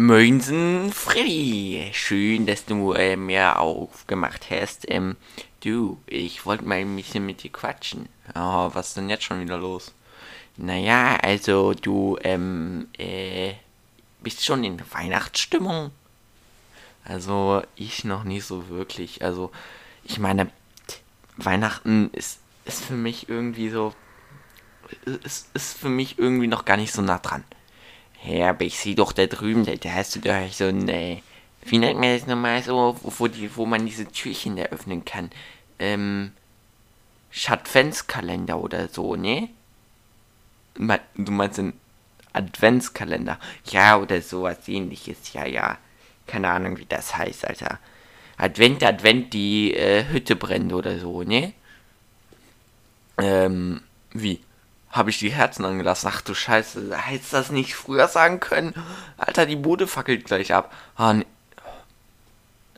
Moinsen Freddy, schön, dass du äh, mir aufgemacht hast. Ähm, du, ich wollte mal ein bisschen mit dir quatschen. Oh, was ist denn jetzt schon wieder los? Naja, also du, ähm, äh, bist schon in Weihnachtsstimmung? Also, ich noch nicht so wirklich. Also, ich meine, Weihnachten ist, ist für mich irgendwie so, ist, ist für mich irgendwie noch gar nicht so nah dran. Ja, aber ich sehe doch da drüben, da, hast du doch so ein, äh, wie nennt man das nochmal so, wo, wo, die, wo man diese Türchen da öffnen kann. Ähm, Adventskalender oder so, ne? Du meinst einen Adventskalender? Ja, oder sowas ähnliches, ja, ja. Keine Ahnung, wie das heißt, Alter. Advent, Advent, die äh, Hütte brennt oder so, ne? Ähm, wie? Habe ich die Herzen angelassen. Ach du Scheiße, hättest das nicht früher sagen können? Alter, die Bude fackelt gleich ab. Ah, nee.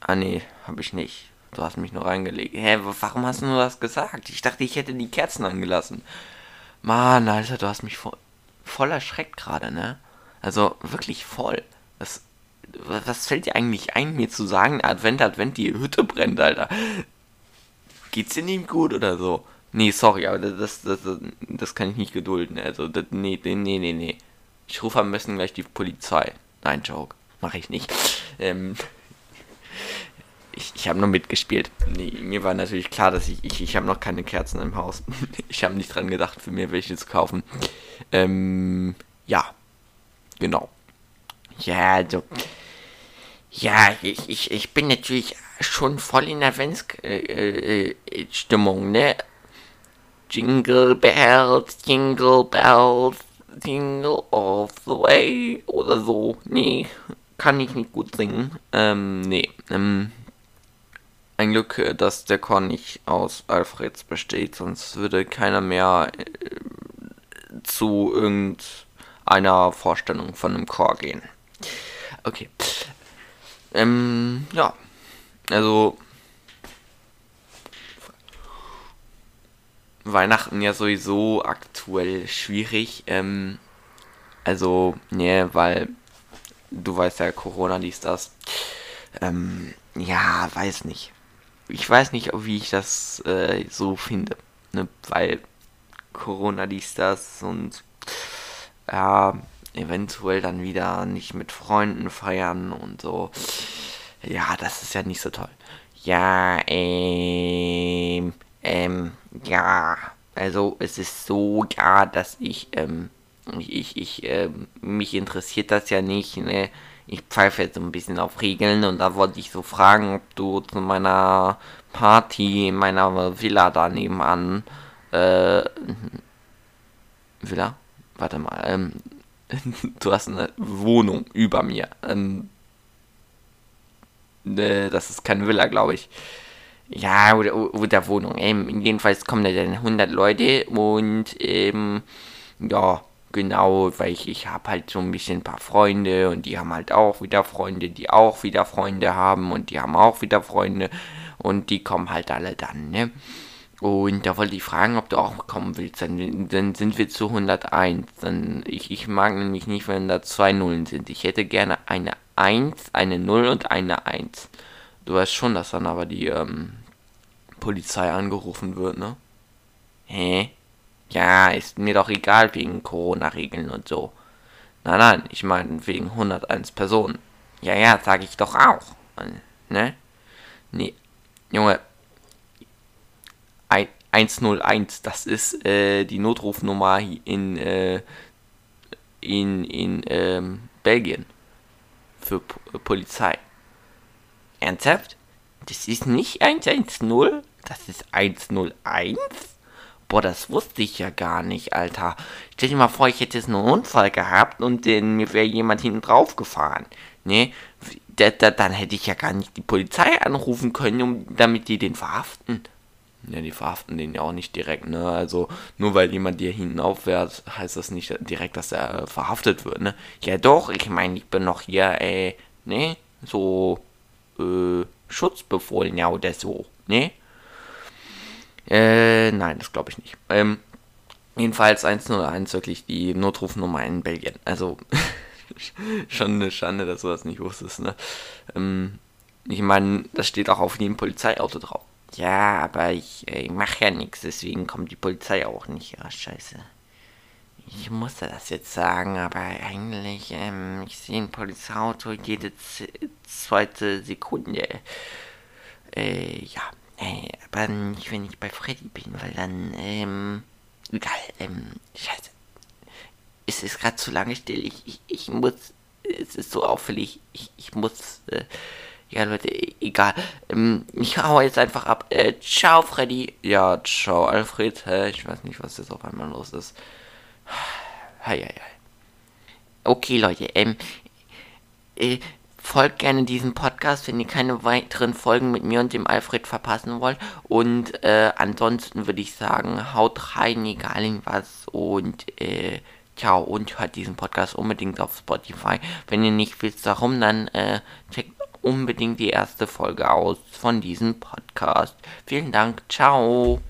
Ah, nee, habe ich nicht. Du hast mich nur reingelegt. Hä, warum hast du nur das gesagt? Ich dachte, ich hätte die Kerzen angelassen. Mann, Alter, du hast mich voll, voll erschreckt gerade, ne? Also, wirklich voll. Das, was fällt dir eigentlich ein, mir zu sagen, Advent, Advent, die Hütte brennt, Alter? Geht's dir nicht gut oder so? Nee, sorry, aber das, das, das, das kann ich nicht gedulden. Also, das, nee, nee, nee, nee. Ich rufe am besten gleich die Polizei. Nein, Joke. Mache ich nicht. Ähm, ich ich habe nur mitgespielt. Nee, mir war natürlich klar, dass ich, ich, ich habe noch keine Kerzen im Haus. ich habe nicht dran gedacht, für mir welche zu kaufen. Ähm, ja. Genau. Ja, also. Ja, ich, ich, ich bin natürlich schon voll in der Adventsstimmung, äh, äh, ne? Jingle Bells, Jingle Bells, Jingle all the way oder so. Nee, kann ich nicht gut singen. Ähm, nee. Ähm, ein Glück, äh, dass der Chor nicht aus Alfreds besteht, sonst würde keiner mehr äh, zu irgendeiner Vorstellung von einem Chor gehen. Okay. Ähm, ja. Also, Weihnachten ja sowieso aktuell schwierig. Ähm, also, ne, weil du weißt ja, Corona dies, das. Ähm, ja, weiß nicht. Ich weiß nicht, wie ich das äh, so finde. Ne? Weil Corona dies, das und ja, eventuell dann wieder nicht mit Freunden feiern und so. Ja, das ist ja nicht so toll. Ja, ähm, ähm, ja, also es ist so, ja, dass ich, ähm, ich, ich, ich äh, mich interessiert das ja nicht, ne? Ich pfeife jetzt so ein bisschen auf Regeln und da wollte ich so fragen, ob du zu meiner Party in meiner Villa da nebenan, äh, Villa? Warte mal, ähm, du hast eine Wohnung über mir, ähm, äh, das ist keine Villa, glaube ich. Ja, oder, oder Wohnung. Ähm, jedenfalls kommen da dann 100 Leute und ähm, ja, genau, weil ich, ich habe halt so ein bisschen ein paar Freunde und die haben halt auch wieder Freunde, die auch wieder Freunde haben und die haben auch wieder Freunde und die kommen halt alle dann, ne? Und da wollte ich fragen, ob du auch kommen willst. Dann, dann sind wir zu 101. Dann, ich, ich mag nämlich nicht, wenn da zwei Nullen sind. Ich hätte gerne eine 1, eine 0 und eine 1. Du weißt schon, dass dann aber die ähm, Polizei angerufen wird, ne? Hä? Ja, ist mir doch egal wegen Corona-Regeln und so. Nein, nein, ich meine wegen 101 Personen. Ja, ja, sag ich doch auch. Ne? Nee. Junge. 101, das ist äh, die Notrufnummer in, äh, in, in ähm, Belgien. Für P Polizei. Ernsthaft? Das ist nicht 110? Das ist 101? Boah, das wusste ich ja gar nicht, Alter. Stell dir mal vor, ich hätte jetzt einen Unfall gehabt und den, mir wäre jemand hinten drauf gefahren. Ne? Da, da, dann hätte ich ja gar nicht die Polizei anrufen können, um, damit die den verhaften. Ja, die verhaften den ja auch nicht direkt, ne? Also, nur weil jemand dir hinten aufwehrt, heißt das nicht direkt, dass er äh, verhaftet wird, ne? Ja, doch, ich meine, ich bin noch hier, äh, ne? So, äh, Schutzbefohlen, ja, oder so, ne? Äh, nein, das glaube ich nicht. Ähm, jedenfalls 101 wirklich die Notrufnummer in Belgien. Also, Schon eine Schande, dass du das nicht wusstest, ne? Ähm, ich meine, das steht auch auf jedem Polizeiauto drauf. Ja, aber ich, äh, ich mache ja nichts, deswegen kommt die Polizei auch nicht. Ja, scheiße. Ich musste das jetzt sagen, aber eigentlich, ähm, ich sehe ein Polizeiauto jede zweite Sekunde. Äh, ja. Äh, aber nicht, wenn ich bei Freddy bin, weil dann, ähm, egal, ähm, scheiße. Es ist gerade zu lange still. Ich, ich, ich muss, es ist so auffällig. Ich, ich muss, äh, ja, Leute, e-, egal. Ähm, ich hau jetzt einfach ab. Äh, ciao, Freddy. Ja, ciao, Alfred. Hä? Ich weiß nicht, was jetzt auf einmal los ist. Hei, hei, hei. Okay, Leute, ähm, äh, folgt gerne diesem Podcast, wenn ihr keine weiteren Folgen mit mir und dem Alfred verpassen wollt. Und äh, ansonsten würde ich sagen, haut rein, egal in was. Und äh, ciao. Und hört diesen Podcast unbedingt auf Spotify. Wenn ihr nicht wisst, warum, dann äh, checkt unbedingt die erste Folge aus von diesem Podcast. Vielen Dank. Ciao.